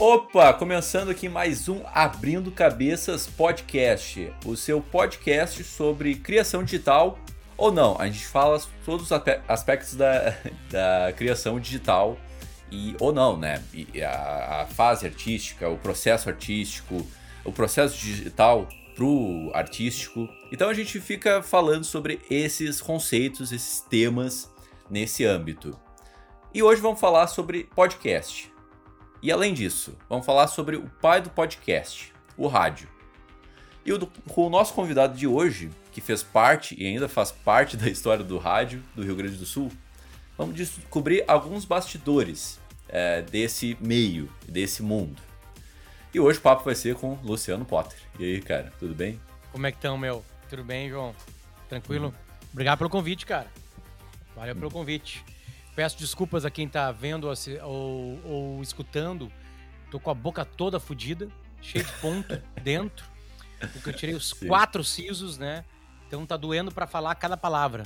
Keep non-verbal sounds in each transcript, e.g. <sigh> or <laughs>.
Opa, começando aqui mais um Abrindo Cabeças Podcast, o seu podcast sobre criação digital ou não. A gente fala todos os aspectos da, <laughs> da criação digital e ou não, né? E a, a fase artística, o processo artístico, o processo digital pro artístico. Então a gente fica falando sobre esses conceitos, esses temas nesse âmbito. E hoje vamos falar sobre podcast. E além disso, vamos falar sobre o pai do podcast, o rádio. E o, com o nosso convidado de hoje, que fez parte e ainda faz parte <laughs> da história do rádio do Rio Grande do Sul, vamos descobrir alguns bastidores é, desse meio, desse mundo. E hoje o papo vai ser com Luciano Potter. E aí, cara, tudo bem? Como é que estão, meu? Tudo bem, João? Tranquilo? Hum. Obrigado pelo convite, cara. Valeu hum. pelo convite. Peço desculpas a quem tá vendo ou, ou escutando. Tô com a boca toda fodida, cheia de ponto <laughs> dentro. Porque eu tirei os Sim. quatro sisos, né? Então tá doendo para falar cada palavra.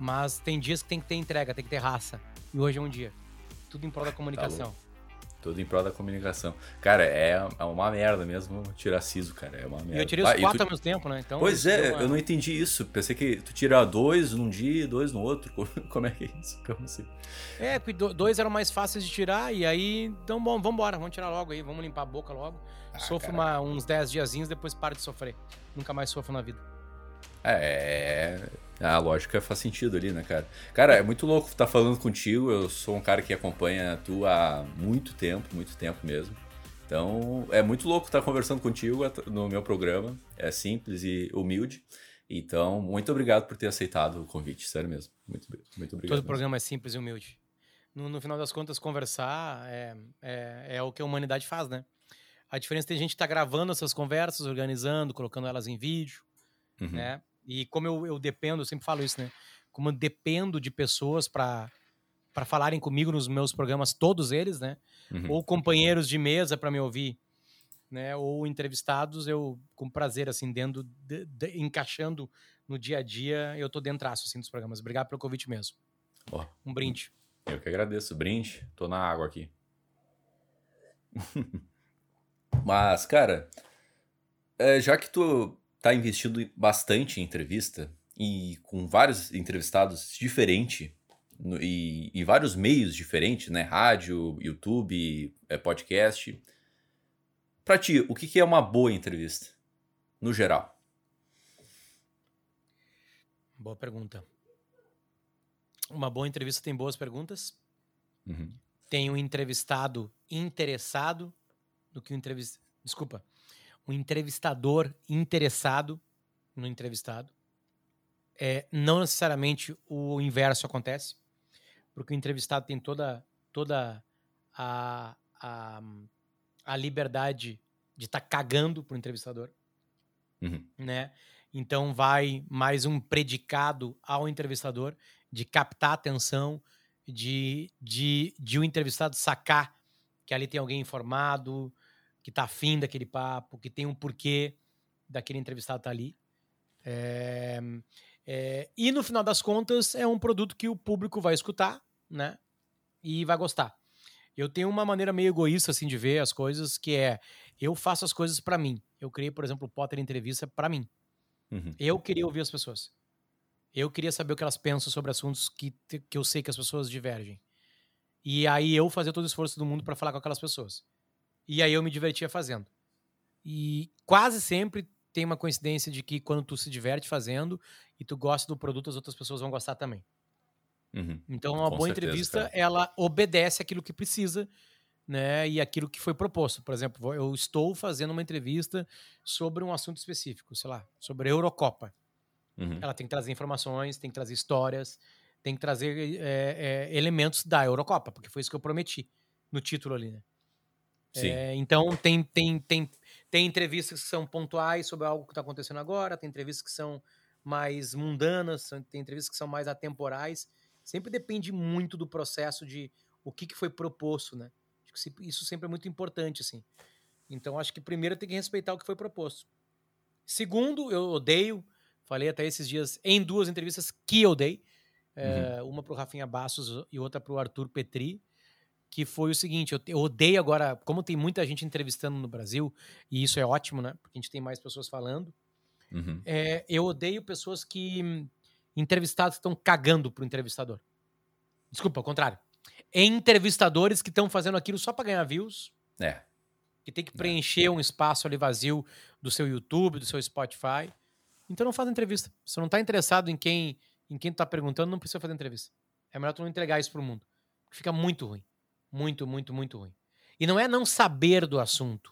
Mas tem dias que tem que ter entrega, tem que ter raça. E hoje é um dia. Tudo em prol da tá comunicação. Tá tudo em prol da comunicação. Cara, é, é uma merda mesmo tirar siso, cara. É uma merda. E eu tirei os ah, quatro tu... ao mesmo tempo, né? Então, pois é, uma... eu não entendi isso. Pensei que tu tira dois num dia e dois no outro. <laughs> Como é que é isso? Como assim? É, porque dois eram mais fáceis de tirar e aí, então bom, vamos embora, vamos tirar logo aí, vamos limpar a boca logo. Ah, Sofro uma, uns dez diazinhos, depois paro de sofrer. Nunca mais sofro na vida. É, a lógica faz sentido ali, né, cara? Cara, é muito louco estar tá falando contigo. Eu sou um cara que acompanha tu há muito tempo, muito tempo mesmo. Então, é muito louco estar tá conversando contigo no meu programa. É simples e humilde. Então, muito obrigado por ter aceitado o convite, sério mesmo. Muito, muito obrigado. Todo mesmo. programa é simples e humilde. No, no, final das contas, conversar é, é, é, o que a humanidade faz, né? A diferença é que a gente está gravando essas conversas, organizando, colocando elas em vídeo, uhum. né? E como eu, eu dependo, eu sempre falo isso, né? Como eu dependo de pessoas para para falarem comigo nos meus programas, todos eles, né? Uhum. Ou companheiros de mesa para me ouvir, né? Ou entrevistados, eu com prazer assim dentro de, de, encaixando no dia a dia, eu tô dentro assim dos programas. Obrigado pelo convite mesmo. Oh, um brinde. Eu que agradeço, brinde. Tô na água aqui. <laughs> Mas, cara, é, já que tu está investindo bastante em entrevista e com vários entrevistados diferentes e, e, vários meios diferentes, né? Rádio, YouTube, é, podcast. Para ti, o que, que é uma boa entrevista, no geral? Boa pergunta. Uma boa entrevista tem boas perguntas. Uhum. Tem um entrevistado interessado no que o entrevistado. Desculpa um entrevistador interessado no entrevistado. É, não necessariamente o inverso acontece, porque o entrevistado tem toda, toda a, a, a liberdade de estar tá cagando para o entrevistador. Uhum. Né? Então vai mais um predicado ao entrevistador de captar atenção, de, de, de o entrevistado sacar que ali tem alguém informado, que tá afim daquele papo, que tem um porquê daquele entrevistado estar tá ali. É, é, e no final das contas, é um produto que o público vai escutar, né? E vai gostar. Eu tenho uma maneira meio egoísta assim de ver as coisas, que é eu faço as coisas para mim. Eu criei, por exemplo, o Potter Entrevista para mim. Uhum. Eu queria ouvir as pessoas. Eu queria saber o que elas pensam sobre assuntos que, que eu sei que as pessoas divergem. E aí eu fazer todo o esforço do mundo para falar com aquelas pessoas. E aí eu me divertia fazendo. E quase sempre tem uma coincidência de que quando tu se diverte fazendo e tu gosta do produto, as outras pessoas vão gostar também. Uhum. Então, uma Com boa certeza, entrevista, cara. ela obedece aquilo que precisa, né? E aquilo que foi proposto. Por exemplo, eu estou fazendo uma entrevista sobre um assunto específico, sei lá, sobre a Eurocopa. Uhum. Ela tem que trazer informações, tem que trazer histórias, tem que trazer é, é, elementos da Eurocopa, porque foi isso que eu prometi no título ali, né? É, então tem, tem, tem, tem entrevistas que são pontuais sobre algo que está acontecendo agora, tem entrevistas que são mais mundanas, tem entrevistas que são mais atemporais. Sempre depende muito do processo de o que, que foi proposto, né? Isso sempre é muito importante, assim. Então acho que primeiro tem que respeitar o que foi proposto. Segundo, eu odeio, falei até esses dias em duas entrevistas que eu dei, uhum. é, uma para o Rafinha Bassos e outra para o Arthur Petri que foi o seguinte: eu, eu, odeio agora, como tem muita gente entrevistando no Brasil, e isso é ótimo, né? Porque a gente tem mais pessoas falando. Uhum. É, eu odeio pessoas que. entrevistados estão cagando pro entrevistador. Desculpa, ao contrário. Entrevistadores que estão fazendo aquilo só para ganhar views. É. Que tem que é. preencher é. um espaço ali vazio do seu YouTube, do seu Spotify. Então não faz entrevista. Se não tá interessado em quem em quem tu tá perguntando, não precisa fazer entrevista. É melhor tu não entregar isso pro mundo. Fica muito ruim. Muito, muito, muito ruim. E não é não saber do assunto,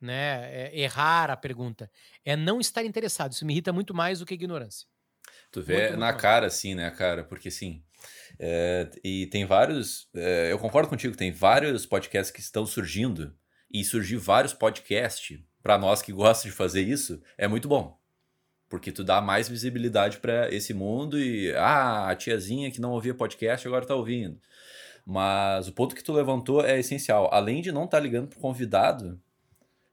né? É errar a pergunta. É não estar interessado. Isso me irrita muito mais do que ignorância. Tu vê muito, na muito cara, mais. assim, né, cara? Porque assim. É, e tem vários. É, eu concordo contigo, tem vários podcasts que estão surgindo. E surgir vários podcasts, para nós que gostam de fazer isso, é muito bom porque tu dá mais visibilidade para esse mundo e ah, a tiazinha que não ouvia podcast agora tá ouvindo. Mas o ponto que tu levantou é essencial. Além de não estar tá ligando pro convidado,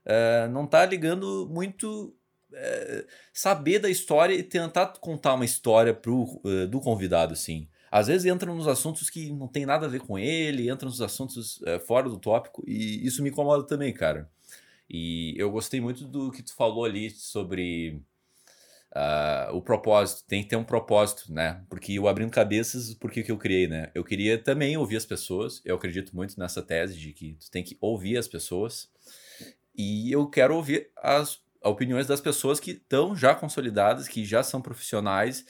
é, não tá ligando muito é, saber da história e tentar contar uma história pro, é, do convidado, sim. Às vezes entra nos assuntos que não tem nada a ver com ele, entra nos assuntos é, fora do tópico, e isso me incomoda também, cara. E eu gostei muito do que tu falou ali sobre Uh, o propósito, tem que ter um propósito, né? Porque o Abrindo Cabeças, por que, que eu criei, né? Eu queria também ouvir as pessoas, eu acredito muito nessa tese de que tu tem que ouvir as pessoas, e eu quero ouvir as opiniões das pessoas que estão já consolidadas, que já são profissionais,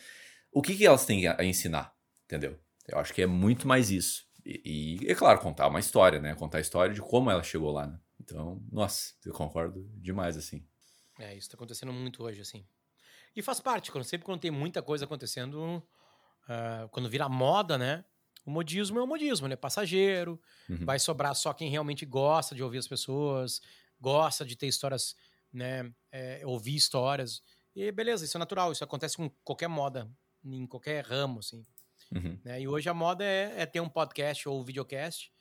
o que, que elas têm a ensinar, entendeu? Eu acho que é muito mais isso. E, e é claro, contar uma história, né? Contar a história de como ela chegou lá, né? Então, nossa, eu concordo demais, assim. É, isso tá acontecendo muito hoje, assim. E faz parte, quando, sempre quando tem muita coisa acontecendo, uh, quando vira moda, né? O modismo é o modismo, né? Passageiro, uhum. vai sobrar só quem realmente gosta de ouvir as pessoas, gosta de ter histórias, né? É, ouvir histórias. E beleza, isso é natural, isso acontece com qualquer moda, em qualquer ramo, assim. Uhum. Né? E hoje a moda é, é, ter um podcast ou videocast.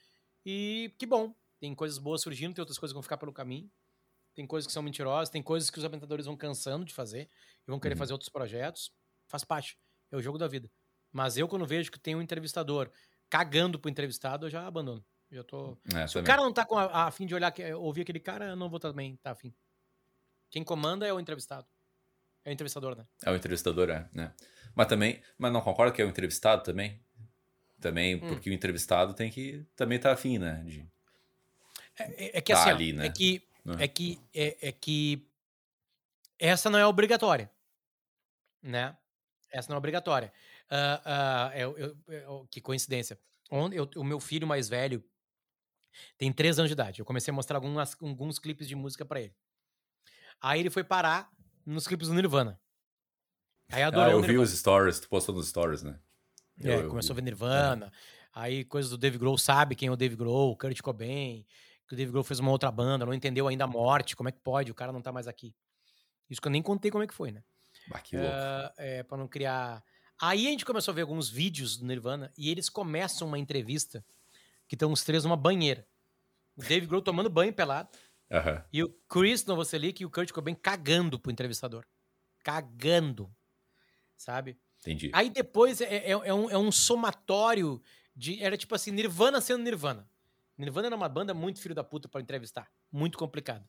E que bom, tem coisas boas surgindo, tem outras coisas que vão ficar pelo caminho. Tem coisas que são mentirosas, tem coisas que os apresentadores vão cansando de fazer e vão querer uhum. fazer outros projetos. Faz parte. É o jogo da vida. Mas eu, quando vejo que tem um entrevistador cagando pro entrevistado, eu já abandono. Já tô. É, Se também. o cara não tá com a, a fim de olhar, ouvir aquele cara, eu não vou também tá afim. Quem comanda é o entrevistado. É o entrevistador, né? É o entrevistador, é, né? Mas também, mas não concorda que é o entrevistado também? Também, hum. porque o entrevistado tem que também tá afim, né? De é, é, é que tá assim, ali, né? é que né? É que é, é, que essa não é obrigatória, né? Essa não é obrigatória. Uh, uh, eu, eu, eu, que coincidência. Onde o meu filho mais velho tem três anos de idade. Eu comecei a mostrar algumas, alguns clipes de música para ele. Aí ele foi parar nos clipes do Nirvana. Aí adorou ah, eu vi os stories, tu postou nos stories, né? É, eu, começou a ver Nirvana. É. Aí coisas do Dave Grohl, sabe quem é o Dave Grohl, Kurt Cobain que o Dave Grohl fez uma outra banda, não entendeu ainda a morte, como é que pode, o cara não tá mais aqui. Isso que eu nem contei como é que foi, né? Bah, que louco. Uh, é, pra não criar... Aí a gente começou a ver alguns vídeos do Nirvana e eles começam uma entrevista que estão os três numa banheira. O Dave Grohl tomando banho pelado. Uhum. E o Chris Novoselic e o Kurt Cobain cagando pro entrevistador. Cagando. Sabe? Entendi. Aí depois é, é, é, um, é um somatório de... Era tipo assim, Nirvana sendo Nirvana. Nirvana era uma banda muito filho da puta para entrevistar. Muito complicado.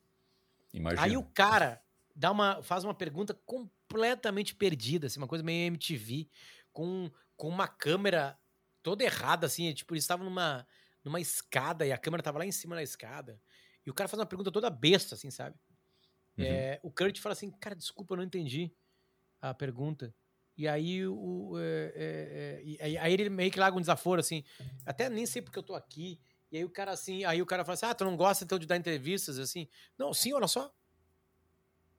Imagina. Aí o cara dá uma, faz uma pergunta completamente perdida, assim, uma coisa meio MTV, com, com uma câmera toda errada, assim, tipo, eles estavam numa, numa escada e a câmera tava lá em cima da escada. E o cara faz uma pergunta toda besta, assim, sabe? Uhum. É, o Kurt fala assim, cara, desculpa, eu não entendi a pergunta. E aí o. É, é, é aí ele meio que larga um desaforo, assim. Até nem sei porque eu tô aqui. E aí o cara assim, aí o cara fala assim: "Ah, tu não gosta então de dar entrevistas assim?" Não, sim, olha só.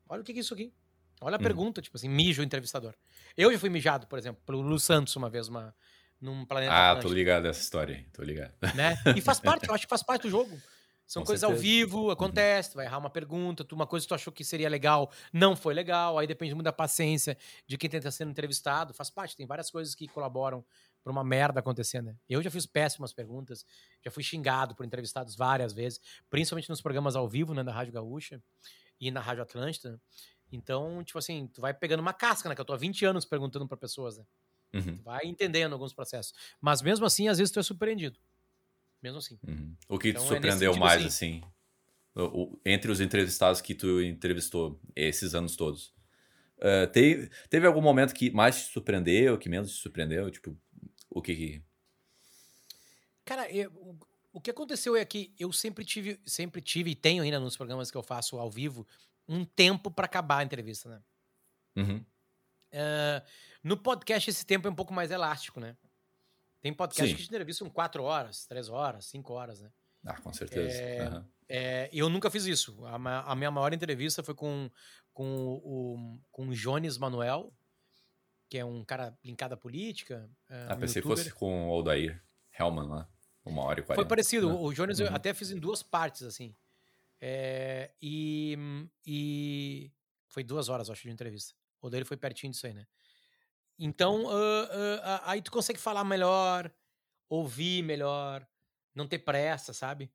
Olha o que é isso aqui. Olha a hum. pergunta, tipo assim, mijo o entrevistador. Eu já fui mijado, por exemplo, pelo Lu Santos uma vez, uma, num planeta. Ah, Atlântico. tô ligado essa história aí, tô ligado. Né? E faz parte, eu acho que faz parte do jogo. <laughs> São Com coisas certeza. ao vivo, uhum. acontece, uhum. vai errar uma pergunta, tu, uma coisa que tu achou que seria legal, não foi legal, aí depende muito da paciência de quem está sendo entrevistado, faz parte, tem várias coisas que colaboram para uma merda acontecer, né? Eu já fiz péssimas perguntas, já fui xingado por entrevistados várias vezes, principalmente nos programas ao vivo, né, da Rádio Gaúcha e na Rádio Atlântida. Então, tipo assim, tu vai pegando uma casca, né? Que eu tô há 20 anos perguntando para pessoas, né? Uhum. Tu vai entendendo alguns processos. Mas mesmo assim, às vezes tu é surpreendido. Mesmo assim. Uhum. O que então, te é surpreendeu é mais, assim, o, o, entre os entrevistados que tu entrevistou esses anos todos? Uh, teve, teve algum momento que mais te surpreendeu, que menos te surpreendeu? Tipo, o que que... Cara, eu, o que aconteceu é que eu sempre tive, sempre tive e tenho ainda nos programas que eu faço ao vivo um tempo para acabar a entrevista, né? Uhum. Uh, no podcast esse tempo é um pouco mais elástico, né? Tem podcast Sim. que entrevistam quatro horas, três horas, cinco horas, né? Ah, com certeza. É, uhum. é, eu nunca fiz isso. A, a, minha maior entrevista foi com, com, o, com o Jones Manuel, que é um cara linkado à política. Uh, ah, um pensei que fosse com o Aldair Hellman lá. Uma hora e quarenta. Foi parecido. Né? O Jones uhum. eu até fiz em duas partes, assim. É, e, e foi duas horas, acho, de entrevista. O dele foi pertinho disso aí, né? Então, uh, uh, aí tu consegue falar melhor, ouvir melhor, não ter pressa, sabe?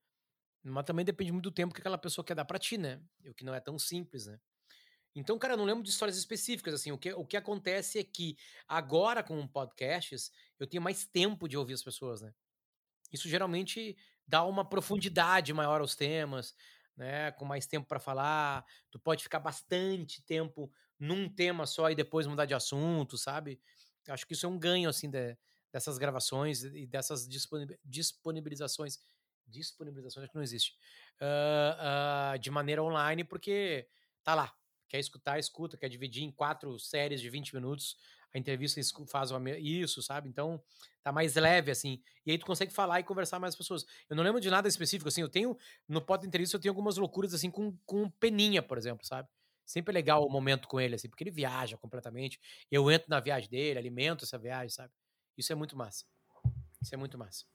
Mas também depende muito do tempo que aquela pessoa quer dar pra ti, né? O que não é tão simples, né? Então, cara, eu não lembro de histórias específicas, assim. O que, o que acontece é que agora com podcasts, eu tenho mais tempo de ouvir as pessoas, né? Isso geralmente dá uma profundidade maior aos temas, né? Com mais tempo para falar. Tu pode ficar bastante tempo num tema só e depois mudar de assunto, sabe? Acho que isso é um ganho, assim, de, dessas gravações e dessas disponibilizações. Disponibilizações que não existe. Uh, uh, de maneira online, porque tá lá. Quer escutar, escuta. Quer dividir em quatro séries de 20 minutos a entrevista faz isso, sabe? Então, tá mais leve, assim. E aí tu consegue falar e conversar mais pessoas. Eu não lembro de nada específico, assim. Eu tenho, no pod entrevista, eu tenho algumas loucuras, assim, com, com Peninha, por exemplo, sabe? Sempre é legal o momento com ele, assim, porque ele viaja completamente. Eu entro na viagem dele, alimento essa viagem, sabe? Isso é muito massa. Isso é muito massa.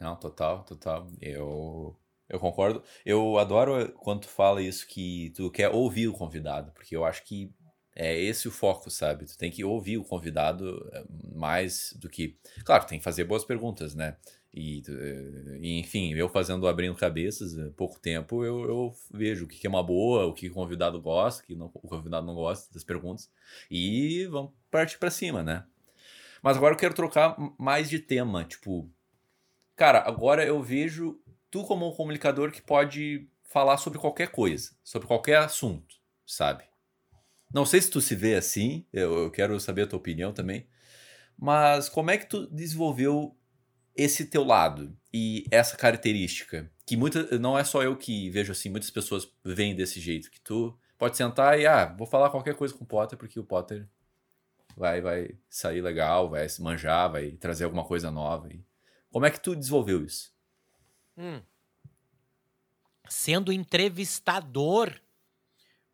Não, total, total. Eu, eu concordo. Eu adoro quando tu fala isso que tu quer ouvir o convidado, porque eu acho que é esse o foco, sabe? Tu tem que ouvir o convidado eh, mais do que. Claro, tem que fazer boas perguntas, né? E, eh, enfim, eu fazendo abrindo cabeças, eh, pouco tempo, eu, eu vejo o que é uma boa, o que o convidado gosta, o que não, o convidado não gosta das perguntas. E vamos partir para cima, né? Mas agora eu quero trocar mais de tema. Tipo, cara, agora eu vejo tu como um comunicador que pode falar sobre qualquer coisa, sobre qualquer assunto, sabe? Não sei se tu se vê assim, eu, eu quero saber a tua opinião também. Mas como é que tu desenvolveu esse teu lado e essa característica? Que muita, não é só eu que vejo assim, muitas pessoas veem desse jeito, que tu pode sentar e, ah, vou falar qualquer coisa com o Potter, porque o Potter vai, vai sair legal, vai se manjar, vai trazer alguma coisa nova. Como é que tu desenvolveu isso? Hum. Sendo entrevistador,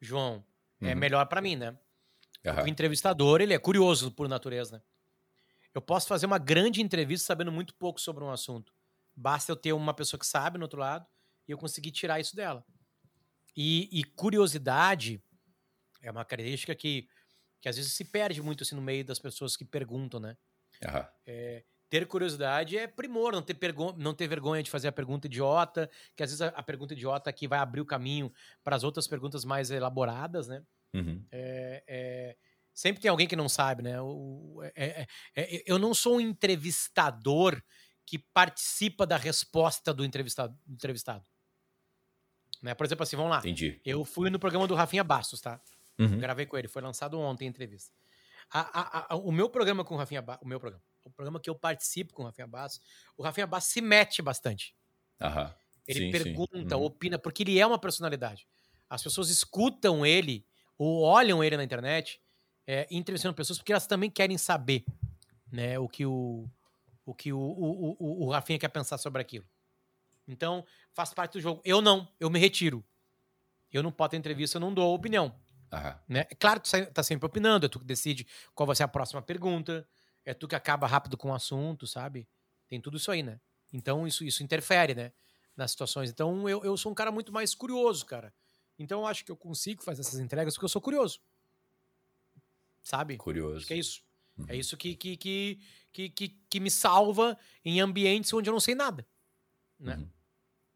João, é uhum. melhor para mim, né? Uhum. O entrevistador, ele é curioso por natureza, né? Eu posso fazer uma grande entrevista sabendo muito pouco sobre um assunto. Basta eu ter uma pessoa que sabe no outro lado e eu conseguir tirar isso dela. E, e curiosidade é uma característica que, que às vezes se perde muito assim, no meio das pessoas que perguntam, né? Uhum. É, ter curiosidade é primor, não ter, não ter vergonha de fazer a pergunta idiota, que às vezes a, a pergunta idiota aqui vai abrir o caminho para as outras perguntas mais elaboradas, né? Uhum. É, é, sempre tem alguém que não sabe, né? O, é, é, é, eu não sou um entrevistador que participa da resposta do entrevistado. entrevistado. Né? Por exemplo, assim, vamos lá. Entendi. Eu fui no programa do Rafinha Bastos, tá? Uhum. Gravei com ele, foi lançado ontem a entrevista. A, a, a, o meu programa com o Rafinha Bastos, o meu programa, o programa que eu participo com o Rafinha Bastos, o Rafinha Bastos se mete bastante. Aham. Ele sim, pergunta, sim. Uhum. opina, porque ele é uma personalidade. As pessoas escutam ele ou olham ele na internet é, entrevistando pessoas porque elas também querem saber né, o que o, o, que o, o, o, o Rafinha quer pensar sobre aquilo. Então, faz parte do jogo. Eu não, eu me retiro. Eu não posso ter entrevista, eu não dou opinião. Aham. Né? É claro que tu tá sempre opinando, é tu que decide qual vai ser a próxima pergunta, é tu que acaba rápido com o assunto, sabe? Tem tudo isso aí, né? Então isso, isso interfere, né? Nas situações. Então eu, eu sou um cara muito mais curioso, cara. Então eu acho que eu consigo fazer essas entregas porque eu sou curioso. Sabe? Curioso. Acho que é isso. É uhum. É isso que, que, que, que, que, que me salva em ambientes onde eu não sei nada. Né? Uhum.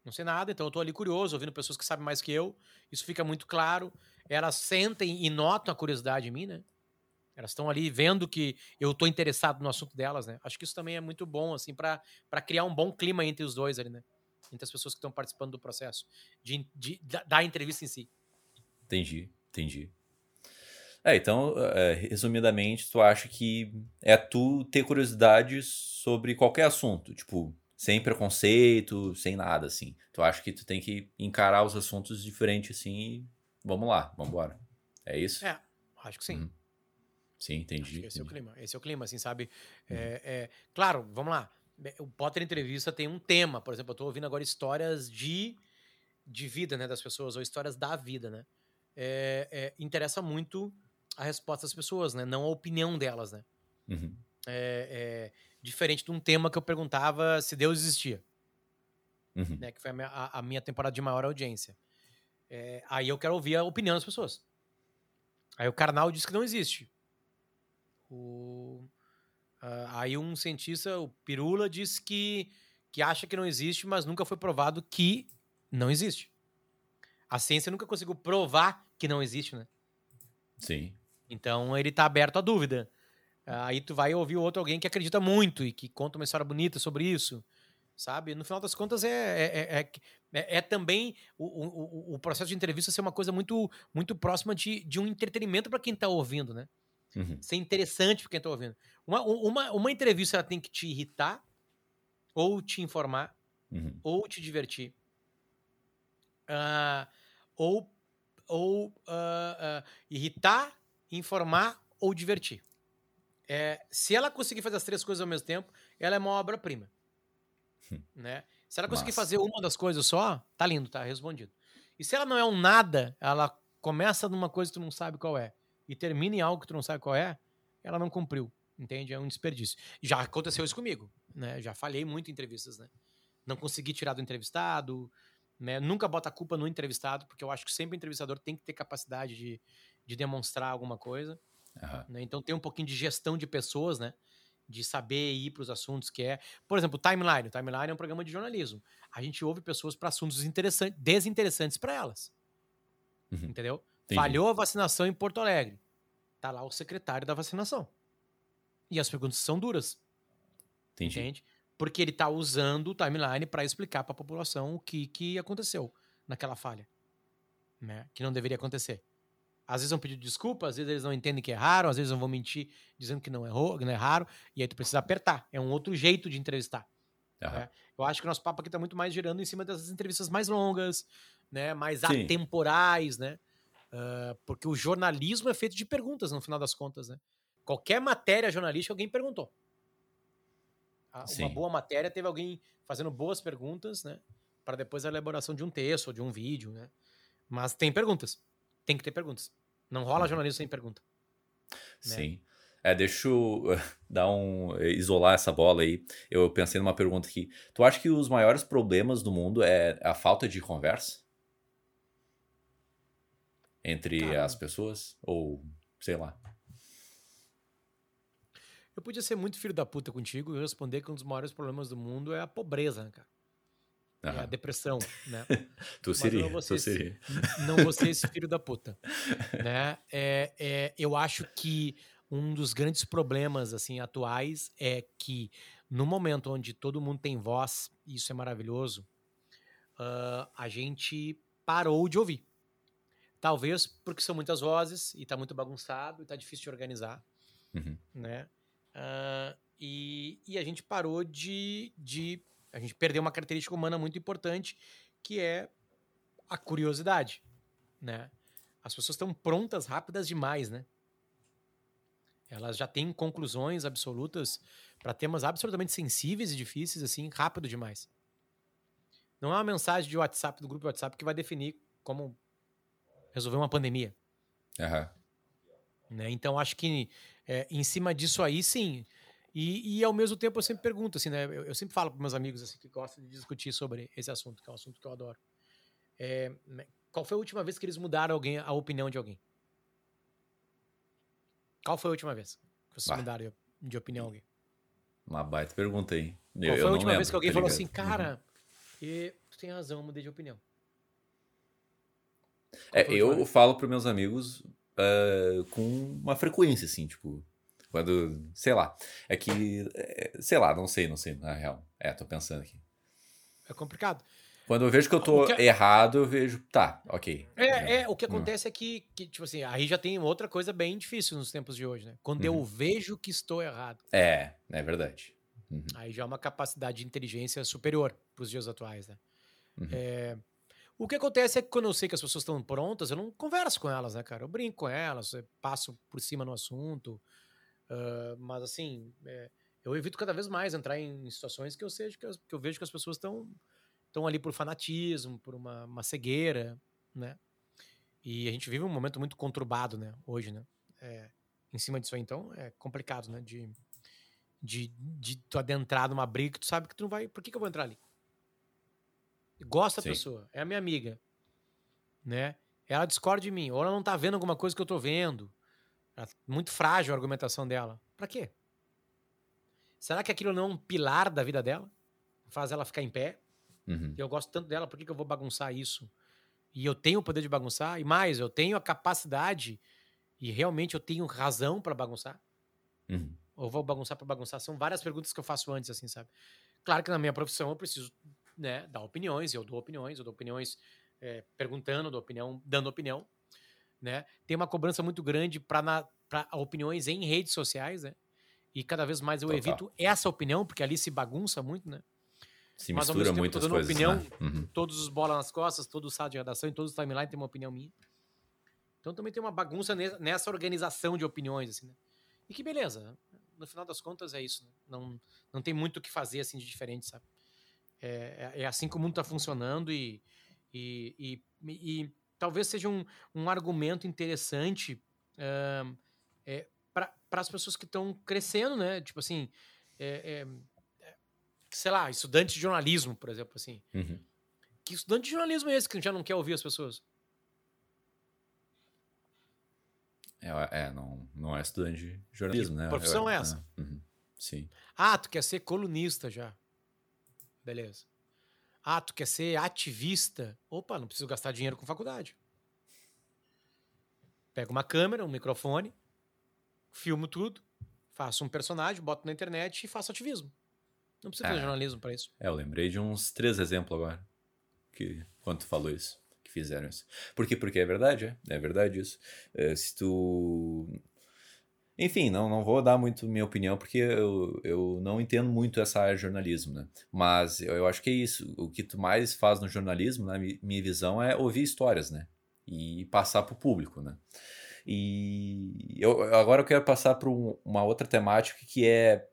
Não sei nada, então eu tô ali curioso, ouvindo pessoas que sabem mais que eu. Isso fica muito claro. Elas sentem e notam a curiosidade em mim, né? Elas estão ali vendo que eu estou interessado no assunto delas, né? Acho que isso também é muito bom, assim, para criar um bom clima entre os dois ali, né? Entre as pessoas que estão participando do processo, de, de, da, da entrevista em si. Entendi, entendi. É, então, é, resumidamente, tu acha que é tu ter curiosidade sobre qualquer assunto, tipo, sem preconceito, sem nada, assim. Tu acha que tu tem que encarar os assuntos diferentes, assim, e vamos lá, vamos embora. É isso? É, acho que sim. Uhum. Sim, entendi. esse entendi. é o clima. Esse é o clima, assim, sabe? Uhum. É, é, claro, vamos lá. O Potter Entrevista tem um tema, por exemplo, eu tô ouvindo agora histórias de, de vida, né, das pessoas, ou histórias da vida, né? É, é interessa muito a resposta das pessoas, né? Não a opinião delas, né? Uhum. É, é, diferente de um tema que eu perguntava se Deus existia. Uhum. Né? Que foi a minha, a, a minha, temporada de maior audiência. É, aí eu quero ouvir a opinião das pessoas. Aí o Karnal disse que não existe. O, uh, aí um cientista, o Pirula, disse que, que acha que não existe, mas nunca foi provado que não existe. A ciência nunca conseguiu provar que não existe, né? Sim. Então ele tá aberto à dúvida. Aí tu vai ouvir outro alguém que acredita muito e que conta uma história bonita sobre isso, sabe? No final das contas é, é, é, é, é também o, o, o, processo de entrevista ser uma coisa muito, muito próxima de, de um entretenimento para quem tá ouvindo, né? Uhum. Ser interessante para quem tá ouvindo. Uma, uma, uma entrevista ela tem que te irritar, ou te informar, uhum. ou te divertir. Uh, ou ou uh, uh, irritar, informar ou divertir. É, se ela conseguir fazer as três coisas ao mesmo tempo, ela é uma obra-prima. Hum. né? Se ela conseguir Nossa. fazer uma das coisas só, tá lindo, tá respondido. E se ela não é um nada, ela começa numa coisa que tu não sabe qual é e termina em algo que tu não sabe qual é, ela não cumpriu, entende? É um desperdício. Já aconteceu isso comigo, né? Já falhei muito em entrevistas, né? Não consegui tirar do entrevistado, né? Nunca bota a culpa no entrevistado, porque eu acho que sempre o entrevistador tem que ter capacidade de, de demonstrar alguma coisa. Uhum. Né? Então tem um pouquinho de gestão de pessoas, né? De saber ir para os assuntos que é. Por exemplo, o Timeline. O Timeline é um programa de jornalismo. A gente ouve pessoas para assuntos interessantes, desinteressantes para elas. Uhum. Entendeu? Entendi. Falhou a vacinação em Porto Alegre. Tá lá o secretário da vacinação. E as perguntas são duras. Entendi. Entende? Porque ele tá usando o timeline para explicar para a população o que, que aconteceu naquela falha. Né? Que não deveria acontecer. Às vezes vão pedir desculpa, às vezes eles não entendem que erraram, às vezes vão mentir dizendo que não errou, que não erraram, e aí tu precisa apertar. É um outro jeito de entrevistar. Uhum. Né? Eu acho que o nosso papo aqui está muito mais girando em cima dessas entrevistas mais longas, né? mais Sim. atemporais, né? Uh, porque o jornalismo é feito de perguntas, no final das contas, né? Qualquer matéria jornalística, alguém perguntou. Uma boa matéria teve alguém fazendo boas perguntas, né? Para depois a elaboração de um texto ou de um vídeo, né? Mas tem perguntas. Tem que ter perguntas. Não rola uhum. jornalismo sem pergunta. Né? Sim. É, deixa eu <laughs> dar um. isolar essa bola aí. Eu pensei numa pergunta aqui. Tu acha que os maiores problemas do mundo é a falta de conversa? Entre Caramba. as pessoas? Ou sei lá. Eu podia ser muito filho da puta contigo e responder que um dos maiores problemas do mundo é a pobreza, né, cara. Uhum. É a depressão, né? <laughs> tu seria, não tu seria. Não você esse filho da puta, <laughs> né? É, é, eu acho que um dos grandes problemas assim atuais é que no momento onde todo mundo tem voz, e isso é maravilhoso, uh, a gente parou de ouvir. Talvez porque são muitas vozes e tá muito bagunçado e tá difícil de organizar, uhum. né? Uh, e, e, a gente parou de, de a gente perdeu uma característica humana muito importante, que é a curiosidade, né? As pessoas estão prontas, rápidas demais, né? Elas já têm conclusões absolutas para temas absolutamente sensíveis e difíceis, assim, rápido demais. Não é uma mensagem de WhatsApp, do grupo WhatsApp, que vai definir como resolver uma pandemia. Uhum. Né? Então, acho que é, em cima disso aí, sim, e, e, ao mesmo tempo eu sempre pergunto, assim, né? Eu, eu sempre falo para meus amigos assim, que gostam de discutir sobre esse assunto, que é um assunto que eu adoro. É, né, qual foi a última vez que eles mudaram alguém, a opinião de alguém? Qual foi a última vez que vocês bah. mudaram de opinião alguém? Uma baita pergunta. Qual eu, foi a última lembro, vez que alguém tá falou assim, cara, uhum. e, tu tem razão, eu mudei de opinião? É, eu falo para meus amigos uh, com uma frequência, assim, tipo. Quando, sei lá. É que, é, sei lá, não sei, não sei, na real. É, tô pensando aqui. É complicado. Quando eu vejo que eu tô que... Errado, eu vejo, tá, ok. É, é o que hum. acontece é que, que, tipo assim, aí já tem outra coisa bem difícil nos tempos de hoje, né? Quando uhum. eu vejo que estou errado. É, é verdade. Uhum. Aí já é uma capacidade de inteligência superior para os dias atuais, né? Uhum. É, o que acontece é que quando eu sei que as pessoas estão prontas, eu não converso com elas, né, cara? Eu brinco com elas, passo por cima no assunto. Uh, mas, assim, é, eu evito cada vez mais entrar em situações que eu, seja, que eu, que eu vejo que as pessoas estão estão ali por fanatismo, por uma, uma, cegueira, né? E a gente vive um momento muito conturbado, né? Hoje, né? É, em cima disso aí, então, é complicado, né? De, de, de tu adentrar numa briga que tu sabe que tu não vai... Por que, que eu vou entrar ali? Gosta da pessoa, é a minha amiga, né? Ela discorda de mim, ou ela não tá vendo alguma coisa que eu tô vendo. É muito frágil a argumentação dela. Para quê? Será que aquilo não é um pilar da vida dela? Faz ela ficar em pé? Uhum. Eu gosto tanto dela, por que, que eu vou bagunçar isso? E eu tenho o poder de bagunçar, e mais, eu tenho a capacidade, e realmente eu tenho razão para bagunçar? Uhum. Ou vou bagunçar para bagunçar? São várias perguntas que eu faço antes, assim, sabe? Claro que na minha profissão eu preciso né, dar opiniões, eu dou opiniões, eu dou opiniões é, perguntando, dou opinião, dando opinião, né? Tem uma cobrança muito grande para opiniões em redes sociais, né? E cada vez mais eu Total. evito essa opinião, porque ali se bagunça muito, né? Se Mas, mistura muito muitas coisas, opinião, né? uhum. todos os bolas nas costas, todo o site de redação e todos os timeline tem uma opinião minha. Então também tem uma bagunça nessa organização de opiniões, assim, né? E que beleza, no final das contas é isso, né? Não, não tem muito o que fazer, assim, de diferente, sabe? É, é, é assim que o mundo está funcionando e, e, e, e, talvez seja um, um argumento interessante uh, é, para as pessoas que estão crescendo, né? Tipo assim, é, é, sei lá, estudante de jornalismo, por exemplo, assim. Uhum. Que estudante de jornalismo é esse que já não quer ouvir as pessoas? É, é não, não é estudante de jornalismo, que né? profissão é essa? Uhum. Sim. Ah, tu quer ser colunista já. Beleza. Ah, tu quer ser ativista? Opa, não preciso gastar dinheiro com faculdade. Pego uma câmera, um microfone, filmo tudo, faço um personagem, boto na internet e faço ativismo. Não precisa fazer é. jornalismo para isso. É, eu lembrei de uns três exemplos agora. Que, quando tu falou isso, que fizeram isso. Por quê? Porque é verdade, é. É verdade isso. É, se tu enfim, não, não vou dar muito minha opinião porque eu, eu não entendo muito essa área de jornalismo, né? Mas eu, eu acho que é isso. O que tu mais faz no jornalismo, na minha visão, é ouvir histórias, né? E passar para o público, né? E eu, agora eu quero passar para um, uma outra temática que é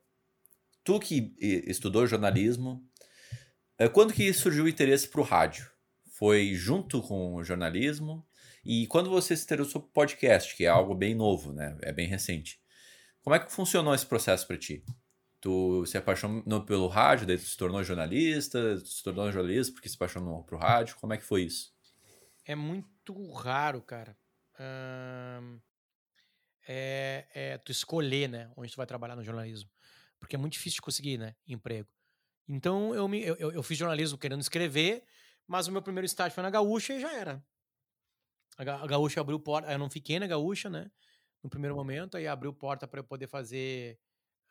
tu que estudou jornalismo, é, quando que surgiu o interesse para o rádio? Foi junto com o jornalismo? E quando você se interessou por podcast, que é algo bem novo, né? É bem recente. Como é que funcionou esse processo para ti? Tu se apaixonou pelo rádio, daí tu se tornou jornalista, se tornou jornalista porque se apaixonou pro rádio. Como é que foi isso? É muito raro, cara. É, é, tu escolher, né, onde tu vai trabalhar no jornalismo. Porque é muito difícil de conseguir, né, emprego. Então eu, me, eu, eu fiz jornalismo querendo escrever, mas o meu primeiro estágio foi na Gaúcha e já era. A Gaúcha abriu porta. Eu não fiquei na Gaúcha, né? No primeiro momento, aí abriu porta para eu poder fazer.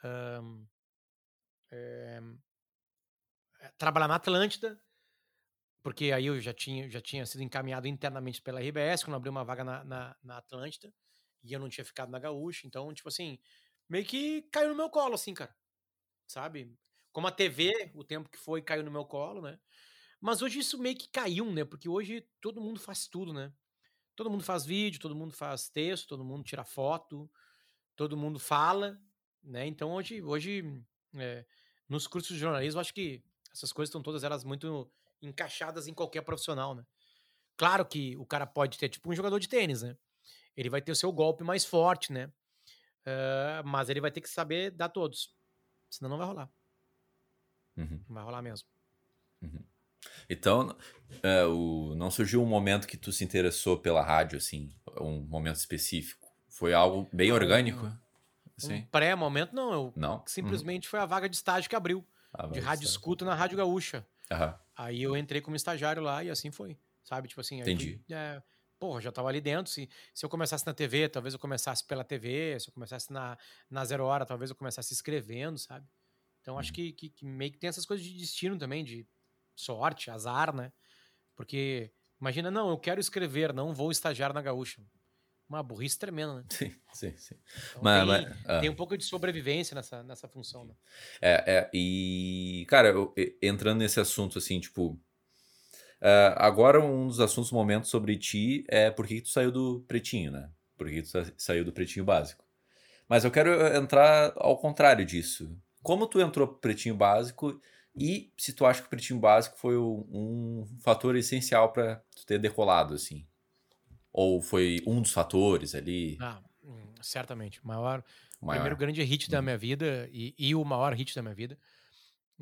Um, é, trabalhar na Atlântida, porque aí eu já tinha, já tinha sido encaminhado internamente pela RBS, quando abriu uma vaga na, na, na Atlântida, e eu não tinha ficado na Gaúcha, então, tipo assim, meio que caiu no meu colo, assim, cara. Sabe? Como a TV, o tempo que foi, caiu no meu colo, né? Mas hoje isso meio que caiu, né? Porque hoje todo mundo faz tudo, né? Todo mundo faz vídeo, todo mundo faz texto, todo mundo tira foto, todo mundo fala, né? Então hoje, hoje é, nos cursos de jornalismo, acho que essas coisas estão todas elas muito encaixadas em qualquer profissional, né? Claro que o cara pode ter tipo um jogador de tênis, né? Ele vai ter o seu golpe mais forte, né? Uh, mas ele vai ter que saber dar todos, senão não vai rolar. Uhum. Não vai rolar mesmo. Então, é, o, não surgiu um momento que tu se interessou pela rádio, assim, um momento específico? Foi algo bem orgânico? Assim? Um pré-momento, não. Eu, não? Simplesmente uhum. foi a vaga de estágio que abriu. de rádio escuta na Rádio Gaúcha. Uhum. Aí eu entrei como estagiário lá e assim foi. Sabe? Tipo assim, Entendi. Fui, é, porra, já tava ali dentro. Se, se eu começasse na TV, talvez eu começasse pela TV. Se eu começasse na, na Zero Hora, talvez eu começasse escrevendo, sabe? Então acho uhum. que, que, que, meio que tem essas coisas de destino também, de sorte, azar, né? Porque imagina, não, eu quero escrever, não vou estagiar na Gaúcha. Uma burrice tremenda, né? <laughs> Sim, sim, sim. Então, mas, tem, mas, ah. tem, um pouco de sobrevivência nessa, nessa função, né? É, é, e, cara, eu, entrando nesse assunto, assim, tipo, Uh, agora, um dos assuntos, momentos sobre ti é por que tu saiu do pretinho, né? Por que tu saiu do pretinho básico. Mas eu quero entrar ao contrário disso. Como tu entrou pro pretinho básico e se tu acha que o pretinho básico foi um fator essencial para tu ter decolado, assim? Ou foi um dos fatores ali? Ah, hum, certamente. Maior, maior. primeiro grande hit da uhum. minha vida e, e, o maior hit da minha vida.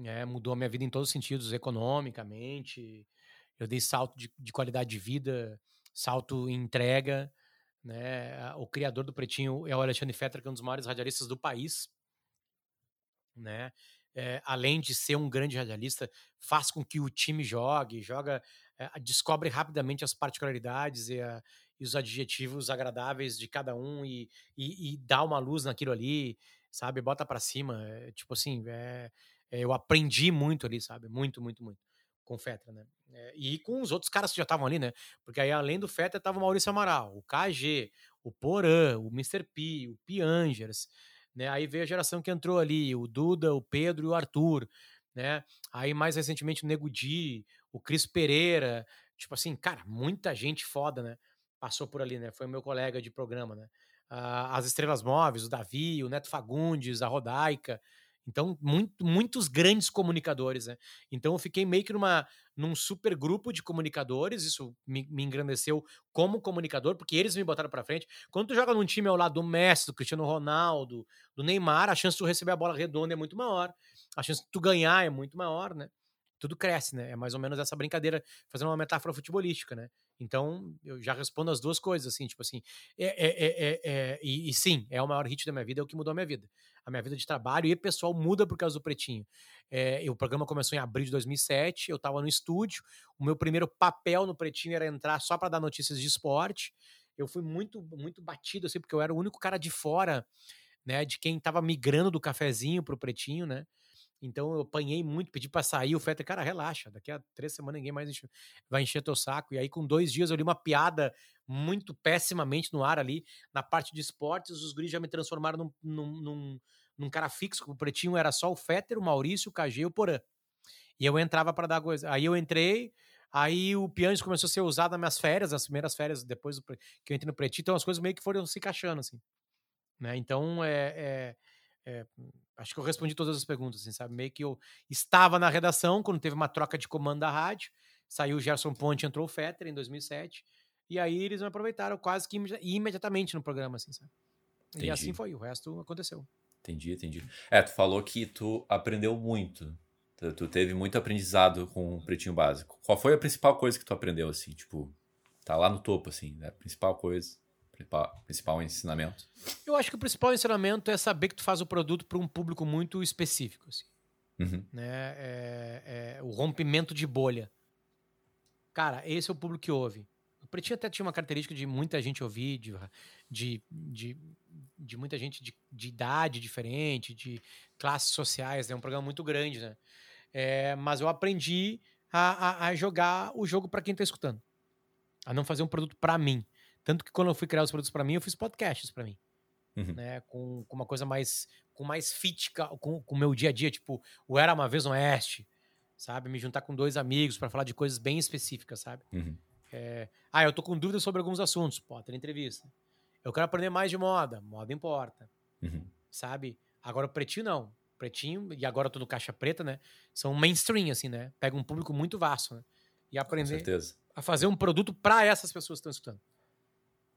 É, mudou a minha vida em todos os sentidos, economicamente, eu dei salto de, de qualidade de vida, salto em entrega. Né? O criador do Pretinho é o Alexandre Fetter, que é um dos maiores radialistas do país. Né? É, além de ser um grande radialista, faz com que o time jogue, joga, é, descobre rapidamente as particularidades e, a, e, os adjetivos agradáveis de cada um e, e, e dá uma luz naquilo ali, sabe? Bota para cima. É, tipo assim, eu aprendi muito ali, sabe? Muito, muito, muito com o Fetter, né? E com os outros caras que já estavam ali, né? Porque aí, além do Fetter, tava o Maurício Amaral, o KG, o Porã, o Mr. P, o Piangers, né? Aí veio a geração que entrou ali, o Duda, o Pedro e o Arthur, né? Aí, mais recentemente, o Nego Di, o Cris Pereira, tipo assim, cara, muita gente foda, né? Passou por ali, né? Foi meu colega de programa, né? Uh, as Estrelas Móveis, o Davi, o Neto Fagundes, a Rodaica, então, muito, muitos grandes comunicadores, né? Então, eu fiquei meio que numa, num super grupo de comunicadores, isso me, me engrandeceu como comunicador, porque eles me botaram para frente. Quando tu joga num time ao lado do Messi, do Cristiano Ronaldo, do Neymar, a chance de tu receber a bola redonda é muito maior, a chance de tu ganhar é muito maior, né? Tudo cresce, né? É mais ou menos essa brincadeira, fazendo uma metáfora futebolística, né? Então, eu já respondo as duas coisas, assim, tipo assim, é, é, é, é e, e, sim, é o maior hit da minha vida, é o que mudou a minha vida. A minha vida de trabalho e pessoal muda por causa do Pretinho. É, o programa começou em abril de 2007, eu estava no estúdio, o meu primeiro papel no Pretinho era entrar só para dar notícias de esporte. Eu fui muito, muito batido, assim, porque eu era o único cara de fora, né, de quem estava migrando do cafezinho pro Pretinho, né? Então eu apanhei muito, pedi para sair. O Fetter, cara, relaxa, daqui a três semanas ninguém mais enche, vai encher teu saco. E aí, com dois dias, eu li uma piada muito pessimamente no ar ali, na parte de esportes. Os guris já me transformaram num, num, num, num cara fixo. O pretinho era só o Fetter, o Maurício, o KG e o Porã. E eu entrava para dar coisa. Aí eu entrei, aí o Pianges começou a ser usado nas minhas férias, nas primeiras férias depois que eu entrei no pretinho. Então as coisas meio que foram se encaixando, assim. Né? Então é, é, é acho que eu respondi todas as perguntas, assim, sabe? Meio que eu estava na redação quando teve uma troca de comando da rádio, saiu o Gerson Ponte, entrou o Fetter em 2007, e aí eles me aproveitaram quase que imediatamente no programa, assim, sabe? Entendi. E assim foi, o resto aconteceu. Entendi, entendi. É, tu falou que tu aprendeu muito, tu, tu teve muito aprendizado com o Pretinho Básico. Qual foi a principal coisa que tu aprendeu, assim, tipo, tá lá no topo, assim, né? A principal coisa principal, principal ensinamento? Eu acho que o principal ensinamento é saber que tu faz o produto para um público muito específico. Assim. Uhum. Né? É, é, o rompimento de bolha. Cara, esse é o público que ouve. O Pretinho até tinha uma característica de muita gente ouvir, de, de, de, de muita gente de, de, idade diferente, de classes sociais. É né? um programa muito grande, né? É, mas eu aprendi a, a, a jogar o jogo para quem está escutando. A não fazer um produto para mim. Tanto que quando eu fui criar os produtos para mim, eu fiz podcasts para mim. Uhum. Né, com, com, uma coisa mais com mais fit com o meu dia a dia, tipo, o Era Uma Vez no Oeste, sabe? Me juntar com dois amigos para falar de coisas bem específicas, sabe? Uhum. É, ah, eu tô com dúvidas sobre alguns assuntos, pode ter entrevista. Eu quero aprender mais de moda, moda importa, uhum. sabe? Agora o Pretinho não. Pretinho, e agora todo Caixa Preta, né? São mainstream, assim, né? Pega um público muito vasto, né? E aprender a fazer um produto para essas pessoas que estão escutando